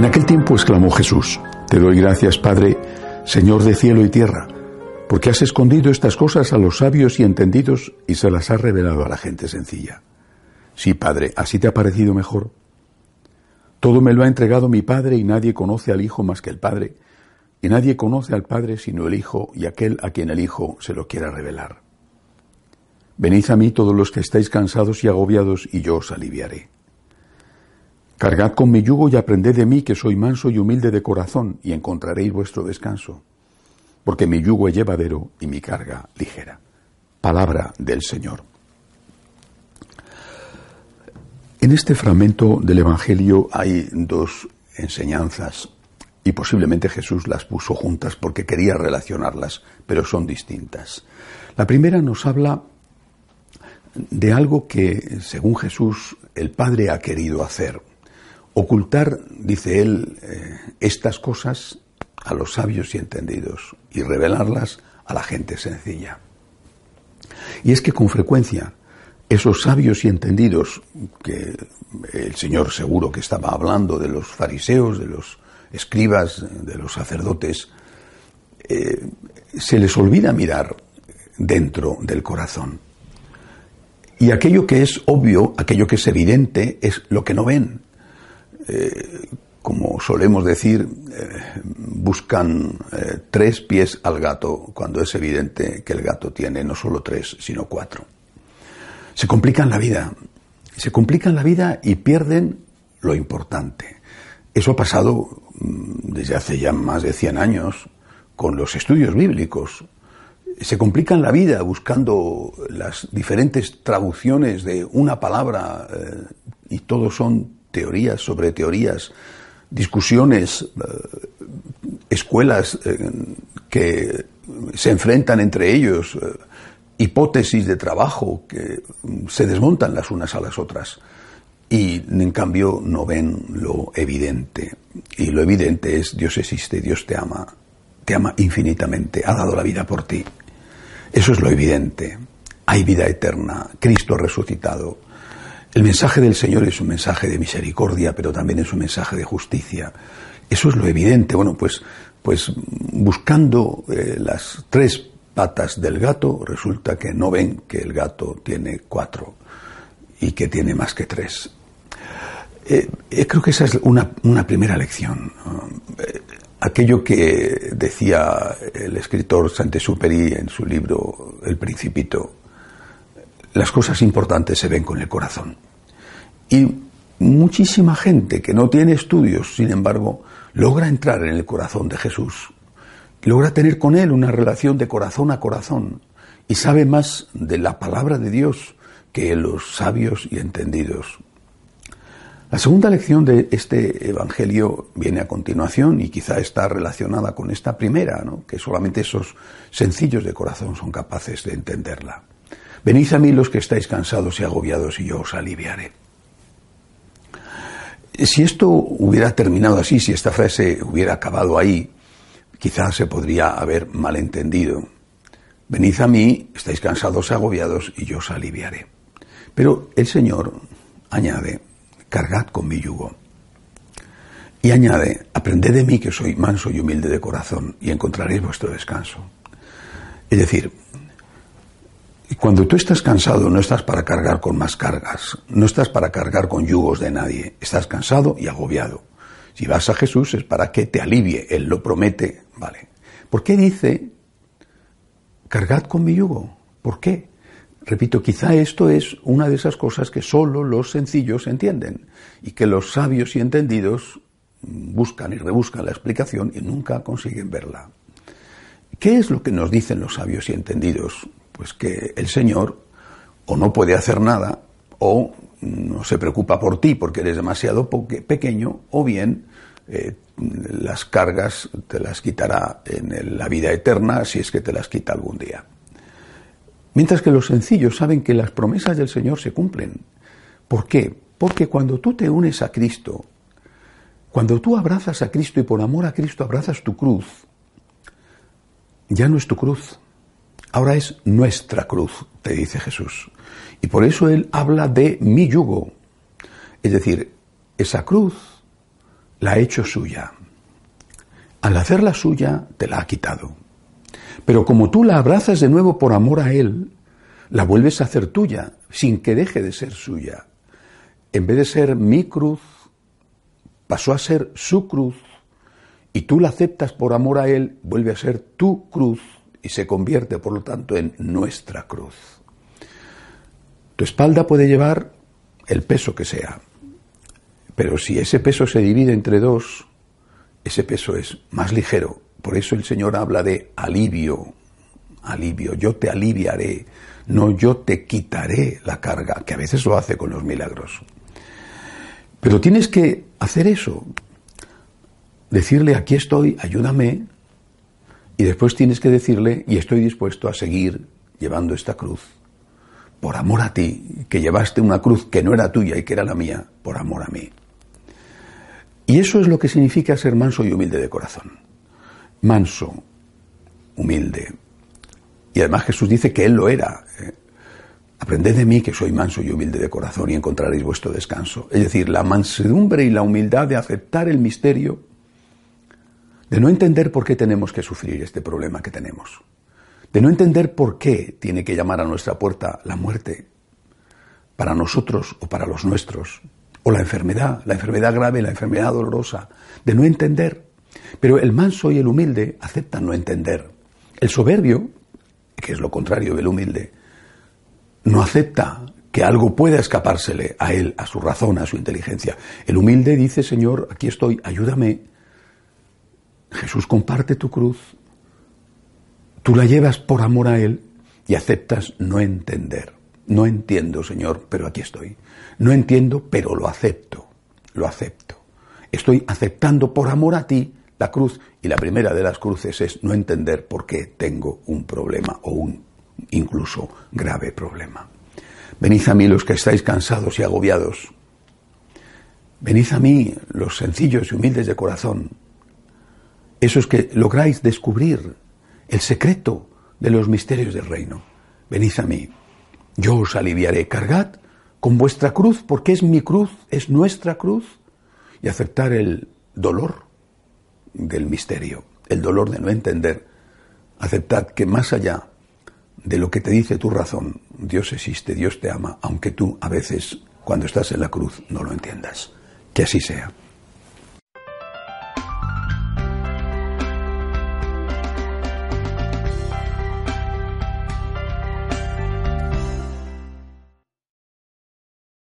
En aquel tiempo exclamó Jesús, Te doy gracias, Padre, Señor de cielo y tierra, porque has escondido estas cosas a los sabios y entendidos y se las has revelado a la gente sencilla. Sí, Padre, así te ha parecido mejor. Todo me lo ha entregado mi Padre y nadie conoce al Hijo más que el Padre, y nadie conoce al Padre sino el Hijo y aquel a quien el Hijo se lo quiera revelar. Venid a mí todos los que estáis cansados y agobiados, y yo os aliviaré. Cargad con mi yugo y aprended de mí, que soy manso y humilde de corazón, y encontraréis vuestro descanso, porque mi yugo es llevadero y mi carga ligera. Palabra del Señor. En este fragmento del Evangelio hay dos enseñanzas, y posiblemente Jesús las puso juntas porque quería relacionarlas, pero son distintas. La primera nos habla de algo que, según Jesús, el Padre ha querido hacer, ocultar, dice él, eh, estas cosas a los sabios y entendidos y revelarlas a la gente sencilla. Y es que con frecuencia esos sabios y entendidos, que el Señor seguro que estaba hablando de los fariseos, de los escribas, de los sacerdotes, eh, se les olvida mirar dentro del corazón. Y aquello que es obvio, aquello que es evidente, es lo que no ven. Eh, como solemos decir, eh, buscan tres pies al gato cuando es evidente que el gato tiene no solo tres, sino cuatro. Se complican la vida, se complican la vida y pierden lo importante. Eso ha pasado desde hace ya más de 100 años con los estudios bíblicos. Se complican la vida buscando las diferentes traducciones de una palabra y todos son teorías sobre teorías, discusiones, eh, escuelas eh, que se enfrentan entre ellos, eh, hipótesis de trabajo que se desmontan las unas a las otras y en cambio no ven lo evidente. Y lo evidente es Dios existe, Dios te ama, te ama infinitamente, ha dado la vida por ti. Eso es lo evidente. Hay vida eterna, Cristo resucitado el mensaje del Señor es un mensaje de misericordia, pero también es un mensaje de justicia. Eso es lo evidente. Bueno, pues, pues buscando eh, las tres patas del gato, resulta que no ven que el gato tiene cuatro y que tiene más que tres. Eh, eh, creo que esa es una, primera lección. aquello que decía el escritor Saint-Exupéry en su libro El Principito, las cosas importantes se ven con el corazón. Y muchísima gente que no tiene estudios, sin embargo, logra entrar en el corazón de Jesús, logra tener con Él una relación de corazón a corazón y sabe más de la palabra de Dios que los sabios y entendidos. La segunda lección de este Evangelio viene a continuación y quizá está relacionada con esta primera, que solamente esos sencillos de corazón son capaces de entenderla. Venid a mí los que estáis cansados y agobiados y yo os aliviaré. Si esto hubiera terminado así, si esta frase hubiera acabado ahí, quizás se podría haber malentendido. Venid a mí, estáis cansados agobiados y yo os aliviaré. Pero el Señor añade, cargad con mi yugo. Y añade, aprended de mí que soy manso y humilde de corazón y encontraréis vuestro descanso. Es decir, cuando tú estás cansado, no estás para cargar con más cargas, no estás para cargar con yugos de nadie, estás cansado y agobiado. Si vas a Jesús es para que te alivie, Él lo promete, ¿vale? ¿Por qué dice, cargad con mi yugo? ¿Por qué? Repito, quizá esto es una de esas cosas que solo los sencillos entienden y que los sabios y entendidos buscan y rebuscan la explicación y nunca consiguen verla. ¿Qué es lo que nos dicen los sabios y entendidos? Pues que el Señor o no puede hacer nada o no se preocupa por ti porque eres demasiado pequeño o bien eh, las cargas te las quitará en la vida eterna si es que te las quita algún día. Mientras que los sencillos saben que las promesas del Señor se cumplen. ¿Por qué? Porque cuando tú te unes a Cristo, cuando tú abrazas a Cristo y por amor a Cristo abrazas tu cruz, ya no es tu cruz, ahora es nuestra cruz, te dice Jesús. Y por eso Él habla de mi yugo. Es decir, esa cruz la ha hecho suya. Al hacerla suya, te la ha quitado. Pero como tú la abrazas de nuevo por amor a Él, la vuelves a hacer tuya, sin que deje de ser suya. En vez de ser mi cruz, pasó a ser su cruz, y tú la aceptas por amor a Él, vuelve a ser tu cruz y se convierte, por lo tanto, en nuestra cruz. Tu espalda puede llevar el peso que sea, pero si ese peso se divide entre dos, ese peso es más ligero. Por eso el Señor habla de alivio, alivio, yo te aliviaré, no yo te quitaré la carga, que a veces lo hace con los milagros. Pero tienes que hacer eso, decirle, aquí estoy, ayúdame, y después tienes que decirle, y estoy dispuesto a seguir llevando esta cruz, por amor a ti, que llevaste una cruz que no era tuya y que era la mía, por amor a mí. Y eso es lo que significa ser manso y humilde de corazón. Manso, humilde. Y además Jesús dice que Él lo era. ¿eh? Aprended de mí que soy manso y humilde de corazón y encontraréis vuestro descanso. Es decir, la mansedumbre y la humildad de aceptar el misterio de no entender por qué tenemos que sufrir este problema que tenemos, de no entender por qué tiene que llamar a nuestra puerta la muerte, para nosotros o para los nuestros, o la enfermedad, la enfermedad grave, la enfermedad dolorosa, de no entender. Pero el manso y el humilde aceptan no entender. El soberbio, que es lo contrario del humilde, no acepta que algo pueda escapársele a él, a su razón, a su inteligencia. El humilde dice, Señor, aquí estoy, ayúdame, Jesús comparte tu cruz, tú la llevas por amor a Él y aceptas no entender. No entiendo, Señor, pero aquí estoy. No entiendo, pero lo acepto, lo acepto. Estoy aceptando por amor a ti la cruz y la primera de las cruces es no entender por qué tengo un problema o un incluso grave problema. Venid a mí los que estáis cansados y agobiados. Venid a mí los sencillos y humildes de corazón, eso es que lográis descubrir el secreto de los misterios del reino. Venid a mí, yo os aliviaré, cargad con vuestra cruz, porque es mi cruz, es nuestra cruz, y aceptar el dolor del misterio, el dolor de no entender. Aceptad que más allá de lo que te dice tu razón, Dios existe, Dios te ama, aunque tú a veces, cuando estás en la cruz, no lo entiendas. Que así sea.